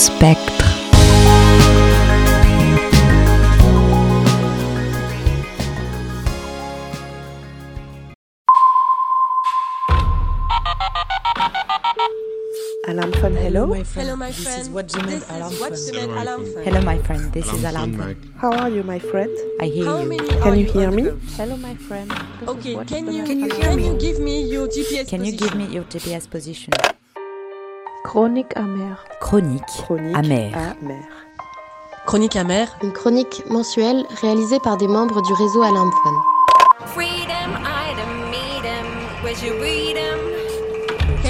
Spectre. Alarm phone, hello. Hello, my This friend. is what you meant This alarm is what phone. you alarm phone. Hello, my friend. This is Alarm Alarm Phone. How are you, my friend? I hear How you. Can you hear me? Hello, my friend. This Okay, can you can you, alarm can you give me your GPS Can you give me your GPS position? Chronique amère. Chronique. Chronique Amère. amère. Chronique amère. Une chronique mensuelle réalisée par des membres du réseau Alarm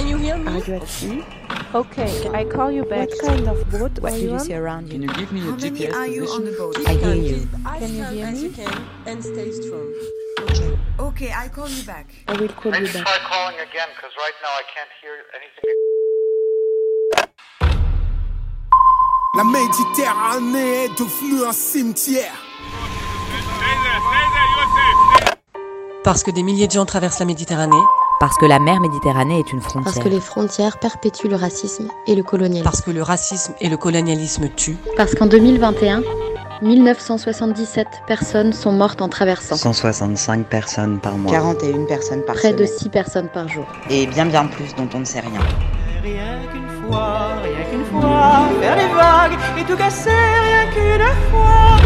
you you sea? Okay, I call you back. What kind of boat What are do you you on? see around Can you? you give me your How many GPS are you on position? the boat? I hear you. Can you hear as me? you can and stay strong. Okay, I call you back. I will call you back. try calling again because right now I can't hear anything. La Méditerranée est devenue un cimetière. Parce que des milliers de gens traversent la Méditerranée, Parce que la mer Méditerranée est une Parce frontière. que les frontières perpétuent le racisme et le colonialisme. parce que le racisme et le colonialisme tuent, Parce qu'en 2021, 1977 personnes sont mortes en traversant. 165 personnes par mois. 41 personnes par Près de semaine. 6 personnes par jour. Et bien bien plus dont on ne sait rien. Rien qu'une fois, rien qu'une fois, faire les vagues et tout casser, rien qu'une fois.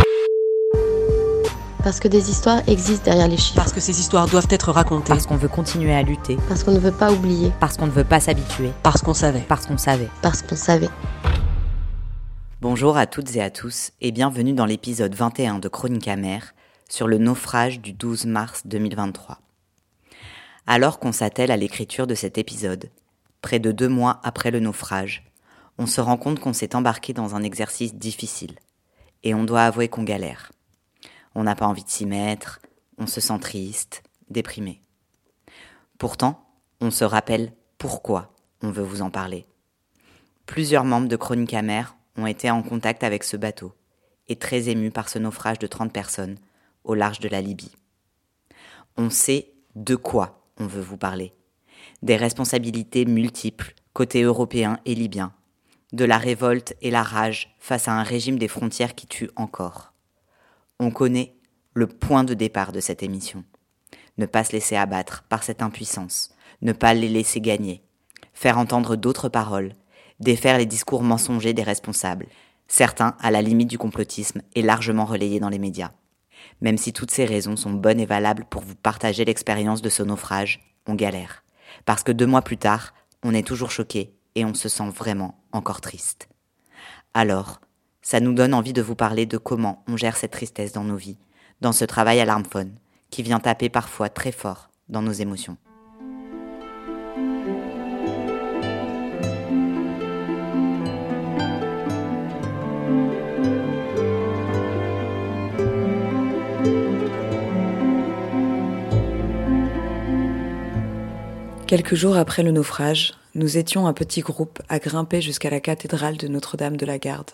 Parce que des histoires existent derrière les chiffres. parce que ces histoires doivent être racontées, Parce qu'on veut continuer à lutter. Parce qu'on ne veut pas oublier. Parce qu'on ne veut pas s'habituer. parce qu'on savait. Parce qu'on savait. Parce qu'on savait. Bonjour à toutes et à tous et bienvenue dans l'épisode 21 de Chronique amère sur le naufrage du 12 mars 2023. Alors qu'on s'attelle à l'écriture de cet épisode, près de deux mois après le naufrage, on se rend compte qu'on s'est embarqué dans un exercice difficile et on doit avouer qu'on galère. On n'a pas envie de s'y mettre, on se sent triste, déprimé. Pourtant, on se rappelle pourquoi on veut vous en parler. Plusieurs membres de Chronique amère ont été en contact avec ce bateau et très émus par ce naufrage de 30 personnes au large de la Libye. On sait de quoi on veut vous parler. Des responsabilités multiples côté européen et libyen, de la révolte et la rage face à un régime des frontières qui tue encore. On connaît le point de départ de cette émission. Ne pas se laisser abattre par cette impuissance, ne pas les laisser gagner, faire entendre d'autres paroles, défaire les discours mensongers des responsables, certains à la limite du complotisme et largement relayés dans les médias. Même si toutes ces raisons sont bonnes et valables pour vous partager l'expérience de ce naufrage, on galère. Parce que deux mois plus tard, on est toujours choqué et on se sent vraiment encore triste. Alors, ça nous donne envie de vous parler de comment on gère cette tristesse dans nos vies, dans ce travail à l'armphone, qui vient taper parfois très fort dans nos émotions. Quelques jours après le naufrage, nous étions un petit groupe à grimper jusqu'à la cathédrale de Notre-Dame de la Garde.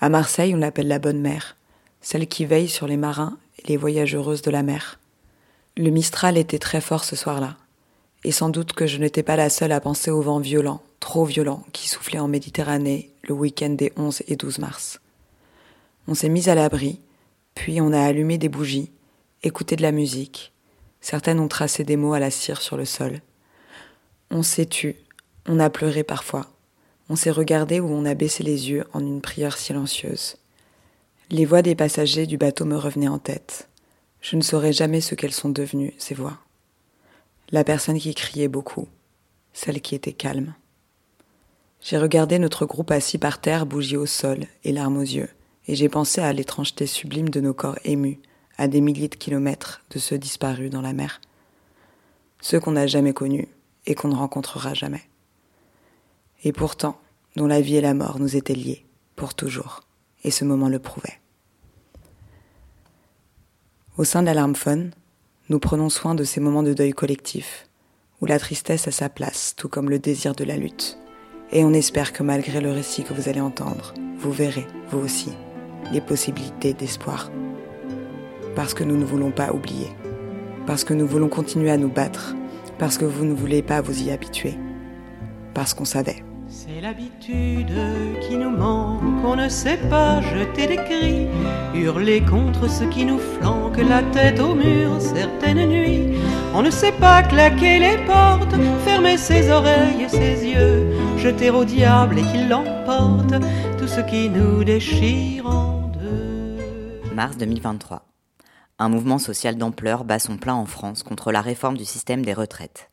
À Marseille, on l'appelle la Bonne Mère, celle qui veille sur les marins et les voyageuses de la mer. Le Mistral était très fort ce soir-là, et sans doute que je n'étais pas la seule à penser au vent violent, trop violent, qui soufflait en Méditerranée le week-end des 11 et 12 mars. On s'est mis à l'abri, puis on a allumé des bougies, écouté de la musique. Certaines ont tracé des mots à la cire sur le sol. On s'est tu, on a pleuré parfois. On s'est regardé ou on a baissé les yeux en une prière silencieuse. Les voix des passagers du bateau me revenaient en tête. Je ne saurais jamais ce qu'elles sont devenues, ces voix. La personne qui criait beaucoup, celle qui était calme. J'ai regardé notre groupe assis par terre, bougie au sol et larmes aux yeux, et j'ai pensé à l'étrangeté sublime de nos corps émus, à des milliers de kilomètres de ceux disparus dans la mer. Ceux qu'on n'a jamais connus et qu'on ne rencontrera jamais. Et pourtant, dont la vie et la mort nous étaient liés, pour toujours, et ce moment le prouvait. Au sein de l'Alarm Fun, nous prenons soin de ces moments de deuil collectif, où la tristesse a sa place, tout comme le désir de la lutte. Et on espère que malgré le récit que vous allez entendre, vous verrez, vous aussi, les possibilités d'espoir. Parce que nous ne voulons pas oublier. Parce que nous voulons continuer à nous battre. Parce que vous ne voulez pas vous y habituer. Parce qu'on savait. C'est l'habitude qui nous manque, on ne sait pas jeter des cris, hurler contre ce qui nous flanque la tête au mur certaines nuits. On ne sait pas claquer les portes, fermer ses oreilles et ses yeux, jeter au diable et qu'il l'emporte tout ce qui nous déchire en deux. Mars 2023. Un mouvement social d'ampleur bat son plein en France contre la réforme du système des retraites.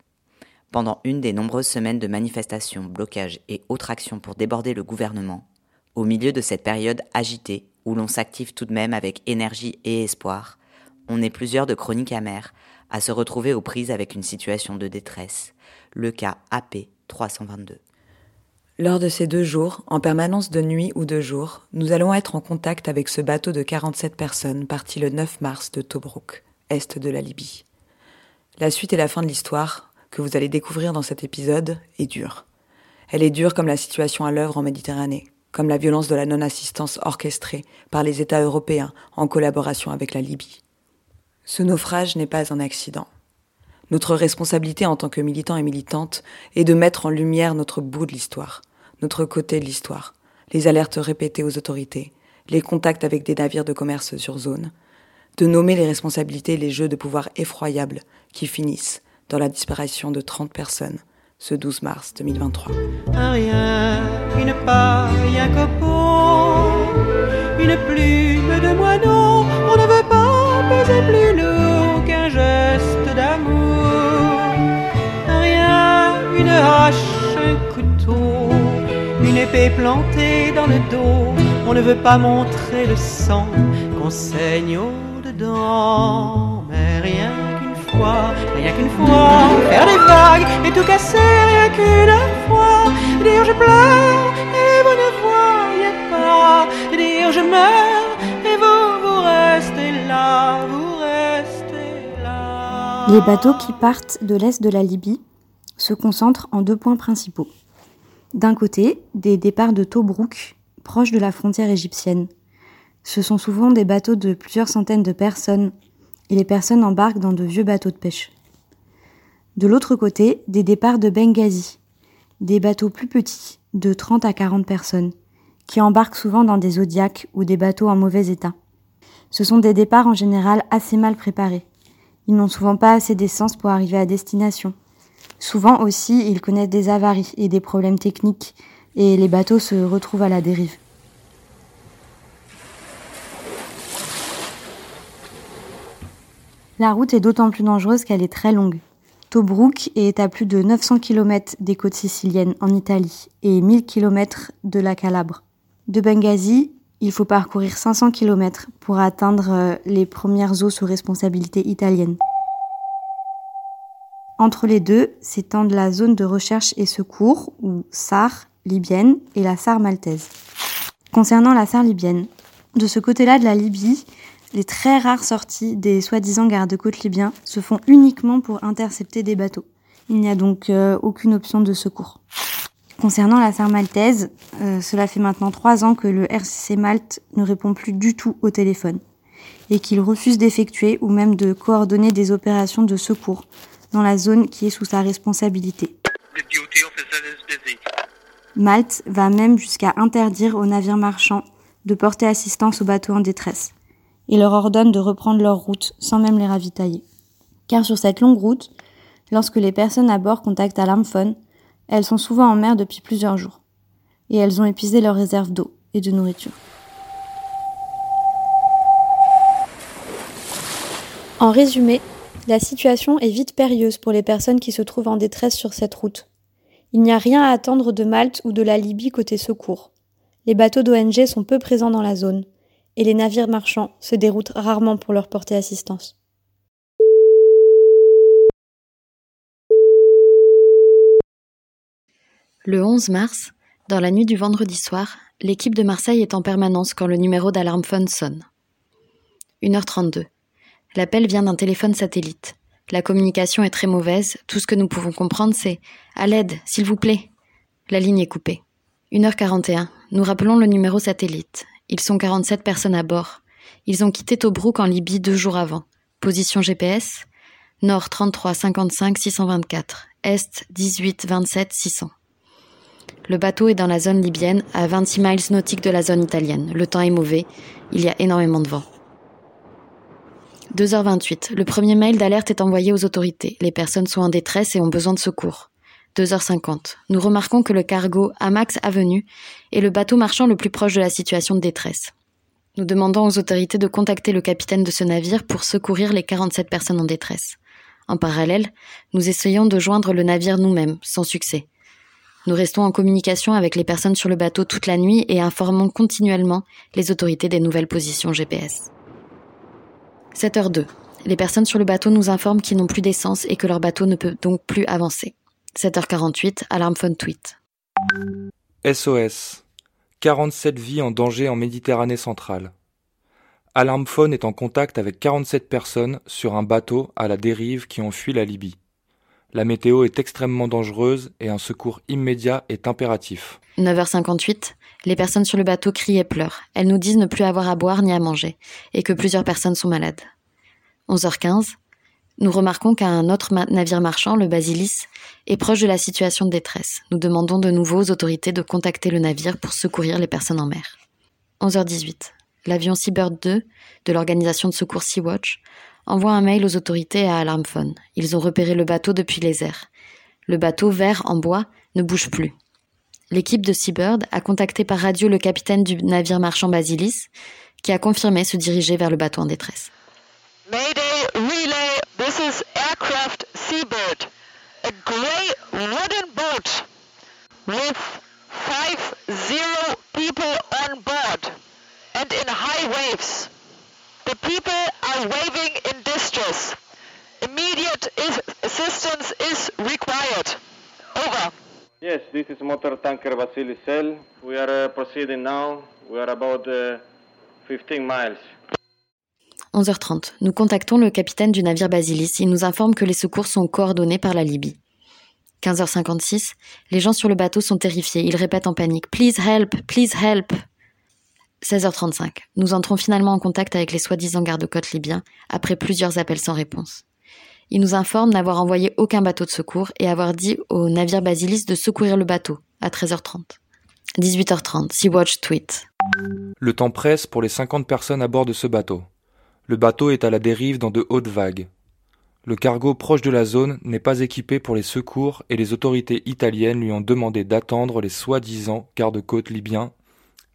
Pendant une des nombreuses semaines de manifestations, blocages et autres actions pour déborder le gouvernement, au milieu de cette période agitée où l'on s'active tout de même avec énergie et espoir, on est plusieurs de chroniques amères à se retrouver aux prises avec une situation de détresse, le cas AP 322. Lors de ces deux jours, en permanence de nuit ou de jour, nous allons être en contact avec ce bateau de 47 personnes parti le 9 mars de Tobruk, est de la Libye. La suite et la fin de l'histoire, que vous allez découvrir dans cet épisode, est dure. Elle est dure comme la situation à l'œuvre en Méditerranée, comme la violence de la non-assistance orchestrée par les États européens en collaboration avec la Libye. Ce naufrage n'est pas un accident. Notre responsabilité en tant que militants et militantes est de mettre en lumière notre bout de l'histoire, notre côté de l'histoire, les alertes répétées aux autorités, les contacts avec des navires de commerce sur zone, de nommer les responsabilités et les jeux de pouvoir effroyables qui finissent dans la disparition de 30 personnes ce 12 mars 2023. Un rien, une paille, un copeau, une plume de moineau, on ne veut pas peser plus lourd un couteau, une épée plantée dans le dos, on ne veut pas montrer le sang qu'on saigne au-dedans, mais rien qu'une fois, rien qu'une fois, faire des vagues et tout casser, rien qu'une fois, dire je pleure et vous ne voyez pas, dire je meurs et vous, vous restez là, vous restez là. Les bateaux qui partent de l'est de la Libye se concentrent en deux points principaux. D'un côté, des départs de Tobruk, proche de la frontière égyptienne. Ce sont souvent des bateaux de plusieurs centaines de personnes, et les personnes embarquent dans de vieux bateaux de pêche. De l'autre côté, des départs de Benghazi, des bateaux plus petits, de 30 à 40 personnes, qui embarquent souvent dans des zodiacs ou des bateaux en mauvais état. Ce sont des départs en général assez mal préparés. Ils n'ont souvent pas assez d'essence pour arriver à destination. Souvent aussi, ils connaissent des avaries et des problèmes techniques, et les bateaux se retrouvent à la dérive. La route est d'autant plus dangereuse qu'elle est très longue. Tobruk est à plus de 900 km des côtes siciliennes en Italie et 1000 km de la Calabre. De Benghazi, il faut parcourir 500 km pour atteindre euh, les premières eaux sous responsabilité italienne. Entre les deux s'étendent la zone de recherche et secours, ou SAR libyenne, et la SAR maltaise. Concernant la SAR libyenne, de ce côté-là de la Libye, les très rares sorties des soi-disant gardes-côtes libyens se font uniquement pour intercepter des bateaux. Il n'y a donc euh, aucune option de secours. Concernant la SAR maltaise, euh, cela fait maintenant trois ans que le RCC Malte ne répond plus du tout au téléphone et qu'il refuse d'effectuer ou même de coordonner des opérations de secours dans la zone qui est sous sa responsabilité. Malte va même jusqu'à interdire aux navires marchands de porter assistance aux bateaux en détresse et leur ordonne de reprendre leur route sans même les ravitailler. Car sur cette longue route, lorsque les personnes à bord contactent Alarmphone, elles sont souvent en mer depuis plusieurs jours et elles ont épuisé leurs réserves d'eau et de nourriture. En résumé, la situation est vite périlleuse pour les personnes qui se trouvent en détresse sur cette route. Il n'y a rien à attendre de Malte ou de la Libye côté secours. Les bateaux d'ONG sont peu présents dans la zone, et les navires marchands se déroutent rarement pour leur porter assistance. Le 11 mars, dans la nuit du vendredi soir, l'équipe de Marseille est en permanence quand le numéro d'alarme-phone sonne. 1h32. L'appel vient d'un téléphone satellite. La communication est très mauvaise, tout ce que nous pouvons comprendre c'est À l'aide, s'il vous plaît. La ligne est coupée. 1h41. Nous rappelons le numéro satellite. Ils sont 47 personnes à bord. Ils ont quitté Tobruk en Libye deux jours avant. Position GPS Nord 33 55 624, Est 18 27 600. Le bateau est dans la zone libyenne, à 26 miles nautiques de la zone italienne. Le temps est mauvais, il y a énormément de vent. 2h28. Le premier mail d'alerte est envoyé aux autorités. Les personnes sont en détresse et ont besoin de secours. 2h50. Nous remarquons que le cargo Amax Avenue est le bateau marchand le plus proche de la situation de détresse. Nous demandons aux autorités de contacter le capitaine de ce navire pour secourir les 47 personnes en détresse. En parallèle, nous essayons de joindre le navire nous-mêmes, sans succès. Nous restons en communication avec les personnes sur le bateau toute la nuit et informons continuellement les autorités des nouvelles positions GPS. 7h02. Les personnes sur le bateau nous informent qu'ils n'ont plus d'essence et que leur bateau ne peut donc plus avancer. 7h48, alarme phone tweet. SOS. 47 vies en danger en Méditerranée centrale. Alarmphone est en contact avec 47 personnes sur un bateau à la dérive qui ont fui la Libye. La météo est extrêmement dangereuse et un secours immédiat est impératif. 9h58, les personnes sur le bateau crient et pleurent. Elles nous disent ne plus avoir à boire ni à manger et que plusieurs personnes sont malades. 11h15, nous remarquons qu'un autre navire marchand, le Basilis, est proche de la situation de détresse. Nous demandons de nouveau aux autorités de contacter le navire pour secourir les personnes en mer. 11h18. L'avion Seabird 2 de l'organisation de secours Sea-Watch envoie un mail aux autorités à Alarmphone. Ils ont repéré le bateau depuis les airs. Le bateau vert en bois ne bouge plus. L'équipe de Seabird a contacté par radio le capitaine du navire marchand Basilis, qui a confirmé se diriger vers le bateau en détresse. Mayday relay, this is aircraft Seabird, a grey wooden boat with five zero people on board and in high waves. The people are waving in distress. Immediate assistance is required. Over. Yes, this is motor tanker Vasily Sel. We are uh, proceeding now. We are about uh, 15 miles. 11h30. Nous contactons le capitaine du navire Basilis. Il nous informe que les secours sont coordonnés par la Libye. 15h56. Les gens sur le bateau sont terrifiés. Ils répètent en panique Please help, please help. 16h35. Nous entrons finalement en contact avec les soi-disant gardes-côtes libyens après plusieurs appels sans réponse. Ils nous informent n'avoir envoyé aucun bateau de secours et avoir dit au navire Basilis de secourir le bateau à 13h30. 18h30. Sea-Watch tweet. Le temps presse pour les 50 personnes à bord de ce bateau. Le bateau est à la dérive dans de hautes vagues. Le cargo proche de la zone n'est pas équipé pour les secours et les autorités italiennes lui ont demandé d'attendre les soi-disant gardes-côtes libyens,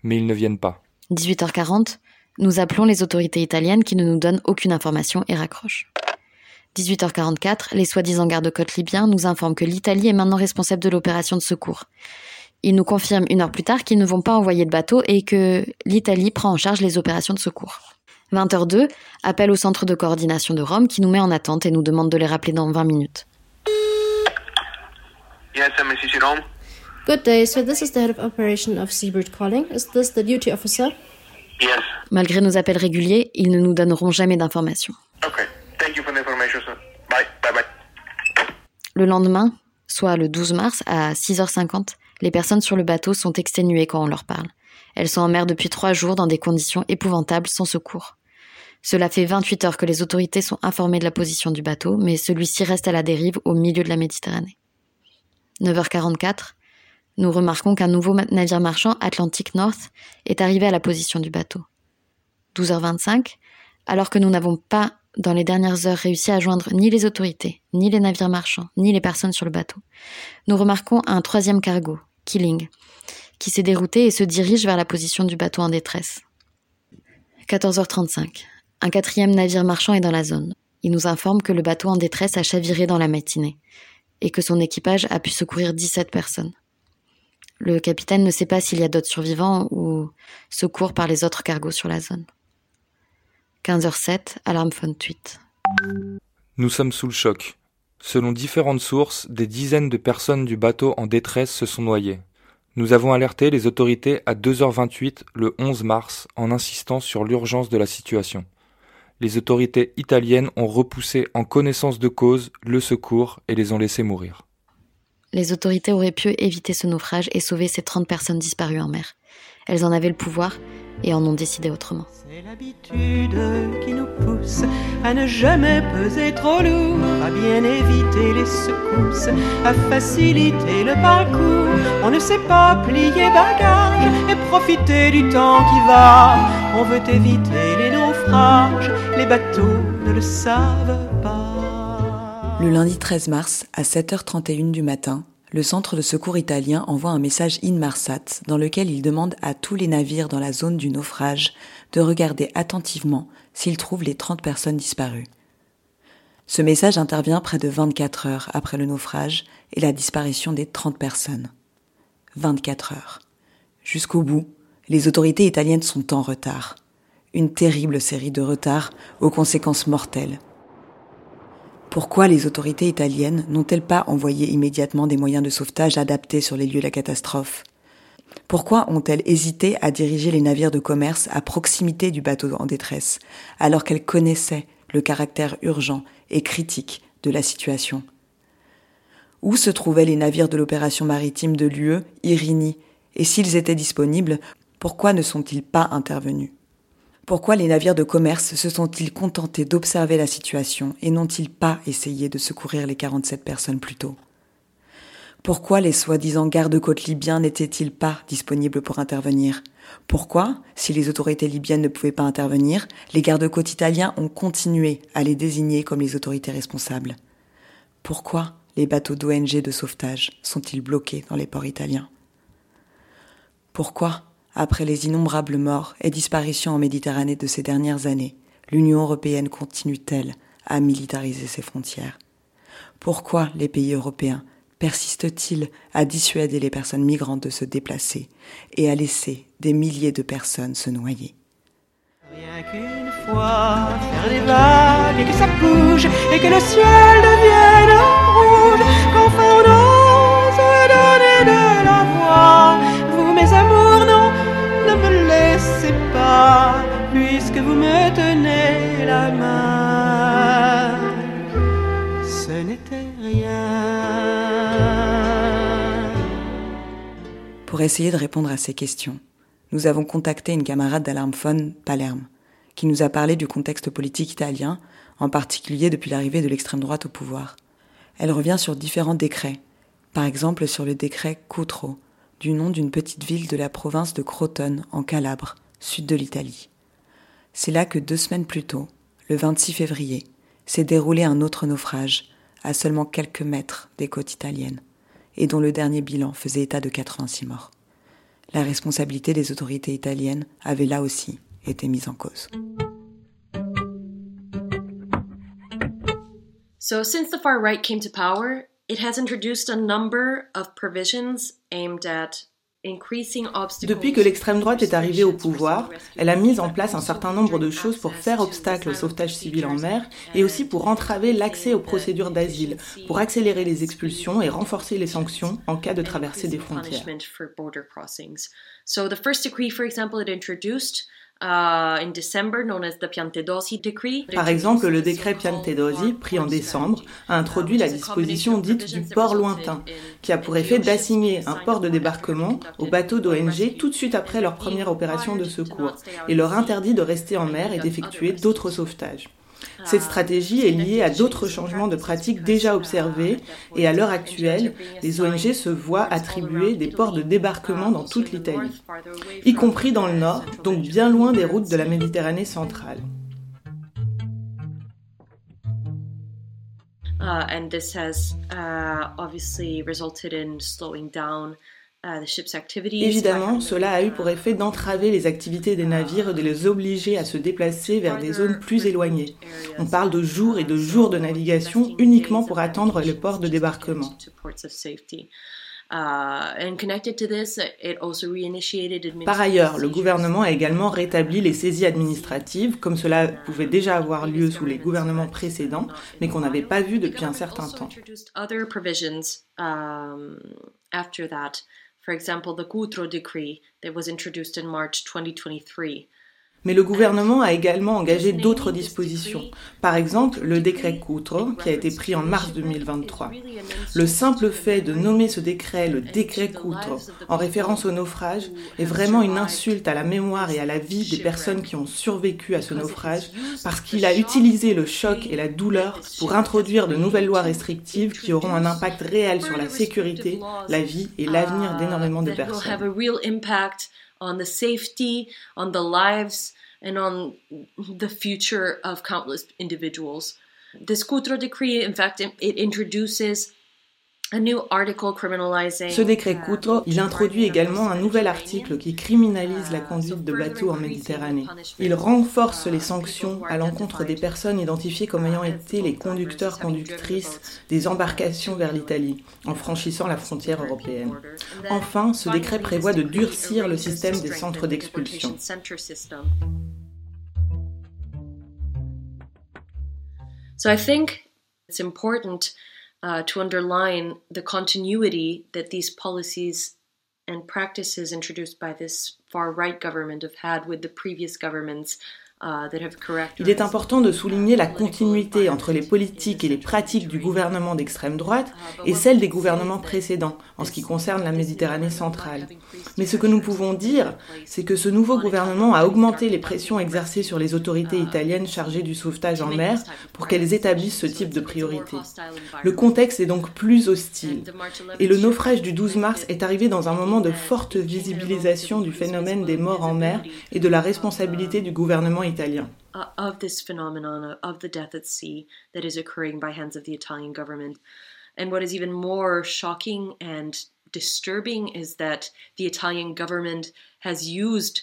mais ils ne viennent pas. 18h40, nous appelons les autorités italiennes qui ne nous donnent aucune information et raccrochent. 18h44, les soi-disant gardes-côtes libyens nous informent que l'Italie est maintenant responsable de l'opération de secours. Ils nous confirment une heure plus tard qu'ils ne vont pas envoyer de bateau et que l'Italie prend en charge les opérations de secours. 20h02, appel au centre de coordination de Rome qui nous met en attente et nous demande de les rappeler dans 20 minutes. Yes, MSCC Rome. Good day. So this is the head of operation of Seabird calling. Is this the duty officer? Yes. Malgré nos appels réguliers, ils ne nous donneront jamais d'informations. Okay. Thank you for the information, sir. Bye. Bye bye. Le lendemain, soit le 12 mars, à 6h50, les personnes sur le bateau sont exténuées quand on leur parle. Elles sont en mer depuis trois jours dans des conditions épouvantables sans secours. Cela fait 28 heures que les autorités sont informées de la position du bateau, mais celui-ci reste à la dérive au milieu de la Méditerranée. 9h44, nous remarquons qu'un nouveau navire marchand, Atlantic North, est arrivé à la position du bateau. 12h25, alors que nous n'avons pas, dans les dernières heures, réussi à joindre ni les autorités, ni les navires marchands, ni les personnes sur le bateau, nous remarquons un troisième cargo, Killing, qui s'est dérouté et se dirige vers la position du bateau en détresse. 14h35. Un quatrième navire marchand est dans la zone. Il nous informe que le bateau en détresse a chaviré dans la matinée et que son équipage a pu secourir 17 personnes. Le capitaine ne sait pas s'il y a d'autres survivants ou secours par les autres cargos sur la zone. 15h07, alarme phone tweet. Nous sommes sous le choc. Selon différentes sources, des dizaines de personnes du bateau en détresse se sont noyées. Nous avons alerté les autorités à 2h28 le 11 mars en insistant sur l'urgence de la situation. Les autorités italiennes ont repoussé en connaissance de cause le secours et les ont laissés mourir. Les autorités auraient pu éviter ce naufrage et sauver ces 30 personnes disparues en mer. Elles en avaient le pouvoir, et en ont décidé autrement. C'est l'habitude qui nous pousse à ne jamais peser trop lourd, à bien éviter les secousses, à faciliter le parcours. On ne sait pas plier bagage et profiter du temps qui va. On veut éviter les naufrages, les bateaux ne le savent pas. Le lundi 13 mars, à 7h31 du matin, le centre de secours italien envoie un message Inmarsat dans lequel il demande à tous les navires dans la zone du naufrage de regarder attentivement s'ils trouvent les 30 personnes disparues. Ce message intervient près de 24 heures après le naufrage et la disparition des 30 personnes. 24 heures. Jusqu'au bout, les autorités italiennes sont en retard. Une terrible série de retards aux conséquences mortelles. Pourquoi les autorités italiennes n'ont-elles pas envoyé immédiatement des moyens de sauvetage adaptés sur les lieux de la catastrophe? Pourquoi ont-elles hésité à diriger les navires de commerce à proximité du bateau en détresse, alors qu'elles connaissaient le caractère urgent et critique de la situation? Où se trouvaient les navires de l'opération maritime de l'UE, Irini, et s'ils étaient disponibles, pourquoi ne sont-ils pas intervenus? Pourquoi les navires de commerce se sont-ils contentés d'observer la situation et n'ont-ils pas essayé de secourir les 47 personnes plus tôt? Pourquoi les soi-disant gardes-côtes libyens n'étaient-ils pas disponibles pour intervenir? Pourquoi, si les autorités libyennes ne pouvaient pas intervenir, les gardes-côtes italiens ont continué à les désigner comme les autorités responsables? Pourquoi les bateaux d'ONG de sauvetage sont-ils bloqués dans les ports italiens? Pourquoi après les innombrables morts et disparitions en Méditerranée de ces dernières années, l'Union européenne continue-t-elle à militariser ses frontières? Pourquoi les pays européens persistent-ils à dissuader les personnes migrantes de se déplacer et à laisser des milliers de personnes se noyer? Rien qu'une fois, faire des vagues et que ça bouge et que le ciel devienne Ce n'était rien. Pour essayer de répondre à ces questions, nous avons contacté une camarade d'Alarmphone, Palerme, qui nous a parlé du contexte politique italien, en particulier depuis l'arrivée de l'extrême droite au pouvoir. Elle revient sur différents décrets, par exemple sur le décret Cutro, du nom d'une petite ville de la province de Crotone, en Calabre, sud de l'Italie. C'est là que deux semaines plus tôt, le 26 février, s'est déroulé un autre naufrage, à seulement quelques mètres des côtes italiennes, et dont le dernier bilan faisait état de 86 morts. La responsabilité des autorités italiennes avait là aussi été mise en cause. So, since the far right came to power, it has introduced a number of provisions aimed at. Depuis que l'extrême droite est arrivée au pouvoir, elle a mis en place un certain nombre de choses pour faire obstacle au sauvetage civil en mer et aussi pour entraver l'accès aux procédures d'asile, pour accélérer les expulsions et renforcer les sanctions en cas de traversée des frontières. Uh, Decree. Par exemple, le décret Piantedosi, pris en décembre, a introduit la disposition dite du port lointain, qui a pour effet d'assigner un port de débarquement aux bateaux d'ONG tout de suite après leur première opération de secours, et leur interdit de rester en mer et d'effectuer d'autres sauvetages. Cette stratégie est liée à d'autres changements de pratiques déjà observés et à l'heure actuelle, les ONG se voient attribuer des ports de débarquement dans toute l'Italie, y compris dans le nord, donc bien loin des routes de la Méditerranée centrale. And this has uh, obviously slowing down uh, activities. Évidemment, cela a eu pour effet d'entraver les activités des navires et de les obliger à se déplacer vers des zones plus éloignées. On parle de jours et de jours de navigation uniquement pour attendre les ports de débarquement. Uh, also reinitiated Par ailleurs, le gouvernement a également rétabli les saisies administratives, comme cela pouvait déjà avoir lieu sous les gouvernements précédents, mais qu'on n'avait pas vu depuis un certain temps. For example, the Cutro Decree that was introduced in March 2023. Mais le gouvernement a également engagé d'autres dispositions. Par exemple, le décret Coutro, qui a été pris en mars 2023. Le simple fait de nommer ce décret le décret Coutro, en référence au naufrage, est vraiment une insulte à la mémoire et à la vie des personnes qui ont survécu à ce naufrage, parce qu'il a utilisé le choc et la douleur pour introduire de nouvelles lois restrictives qui auront un impact réel sur la sécurité, la vie et l'avenir d'énormément de personnes. On the safety, on the lives, and on the future of countless individuals. This Cutro decree, in fact, it, it introduces Ce décret Coutro, il introduit également un nouvel article qui criminalise la conduite de bateaux en Méditerranée. Il renforce les sanctions à l'encontre des personnes identifiées comme ayant été les conducteurs-conductrices des embarcations vers l'Italie, en franchissant la frontière européenne. Enfin, ce décret prévoit de durcir le système des centres d'expulsion. So I think it's important uh, to underline the continuity that these policies and practices introduced by this far right government have had with the previous governments Il est important de souligner la continuité entre les politiques et les pratiques du gouvernement d'extrême droite et celles des gouvernements précédents en ce qui concerne la Méditerranée centrale. Mais ce que nous pouvons dire, c'est que ce nouveau gouvernement a augmenté les pressions exercées sur les autorités italiennes chargées du sauvetage en mer pour qu'elles établissent ce type de priorité. Le contexte est donc plus hostile et le naufrage du 12 mars est arrivé dans un moment de forte visibilisation du phénomène des morts en mer et de la responsabilité du gouvernement italien. Uh, of this phenomenon of the death at sea that is occurring by hands of the Italian government. And what is even more shocking and disturbing is that the Italian government has used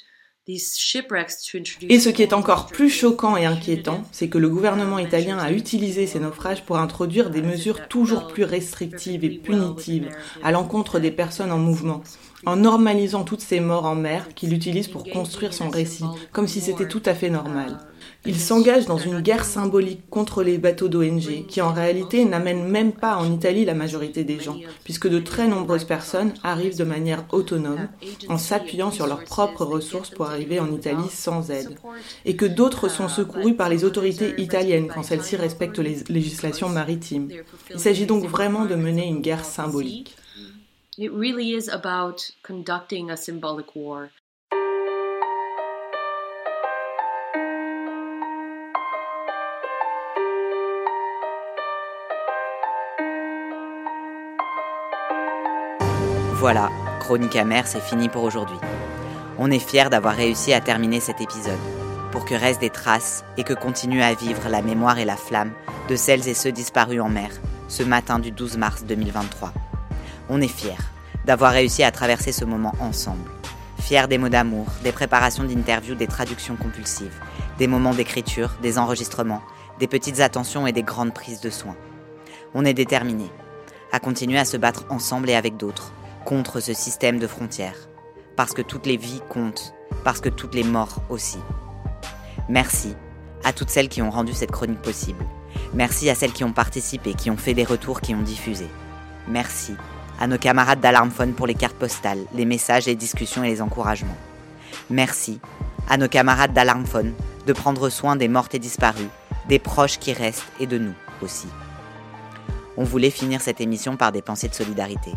Et ce qui est encore plus choquant et inquiétant, c'est que le gouvernement italien a utilisé ces naufrages pour introduire des mesures toujours plus restrictives et punitives à l'encontre des personnes en mouvement, en normalisant toutes ces morts en mer qu'il utilise pour construire son récit, comme si c'était tout à fait normal. Il s'engage dans une guerre symbolique contre les bateaux d'ONG, qui en réalité n'amènent même pas en Italie la majorité des gens, puisque de très nombreuses personnes arrivent de manière autonome, en s'appuyant sur leurs propres ressources pour arriver en Italie sans aide, et que d'autres sont secourus par les autorités italiennes quand celles-ci respectent les législations maritimes. Il s'agit donc vraiment de mener une guerre symbolique. It really is about conducting a symbolic war. Voilà, Chronique amère, c'est fini pour aujourd'hui. On est fiers d'avoir réussi à terminer cet épisode, pour que restent des traces et que continue à vivre la mémoire et la flamme de celles et ceux disparus en mer ce matin du 12 mars 2023. On est fiers d'avoir réussi à traverser ce moment ensemble. Fiers des mots d'amour, des préparations d'interviews, des traductions compulsives, des moments d'écriture, des enregistrements, des petites attentions et des grandes prises de soins. On est déterminés à continuer à se battre ensemble et avec d'autres contre ce système de frontières, parce que toutes les vies comptent, parce que toutes les morts aussi. Merci à toutes celles qui ont rendu cette chronique possible. Merci à celles qui ont participé, qui ont fait des retours, qui ont diffusé. Merci à nos camarades d'Alarmphone pour les cartes postales, les messages, les discussions et les encouragements. Merci à nos camarades d'Alarmphone de prendre soin des mortes et disparus, des proches qui restent et de nous aussi. On voulait finir cette émission par des pensées de solidarité.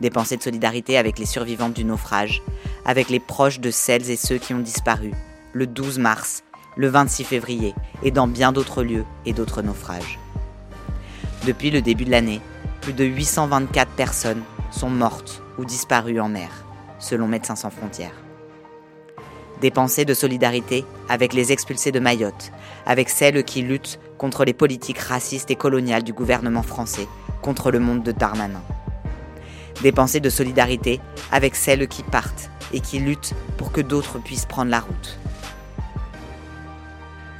Des pensées de solidarité avec les survivantes du naufrage, avec les proches de celles et ceux qui ont disparu, le 12 mars, le 26 février et dans bien d'autres lieux et d'autres naufrages. Depuis le début de l'année, plus de 824 personnes sont mortes ou disparues en mer, selon Médecins sans frontières. Des pensées de solidarité avec les expulsés de Mayotte, avec celles qui luttent contre les politiques racistes et coloniales du gouvernement français, contre le monde de Darmanin. Des pensées de solidarité avec celles qui partent et qui luttent pour que d'autres puissent prendre la route.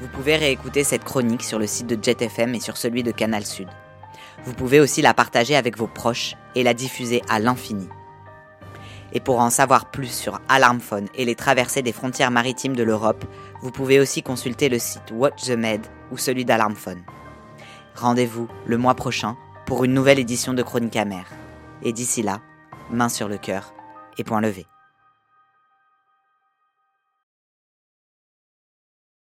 Vous pouvez réécouter cette chronique sur le site de JetFM et sur celui de Canal Sud. Vous pouvez aussi la partager avec vos proches et la diffuser à l'infini. Et pour en savoir plus sur Alarmphone et les traversées des frontières maritimes de l'Europe, vous pouvez aussi consulter le site Watch the Med ou celui d'Alarmphone. Rendez-vous le mois prochain pour une nouvelle édition de Chronique Amère. Et d'ici là, main sur le cœur et point levé.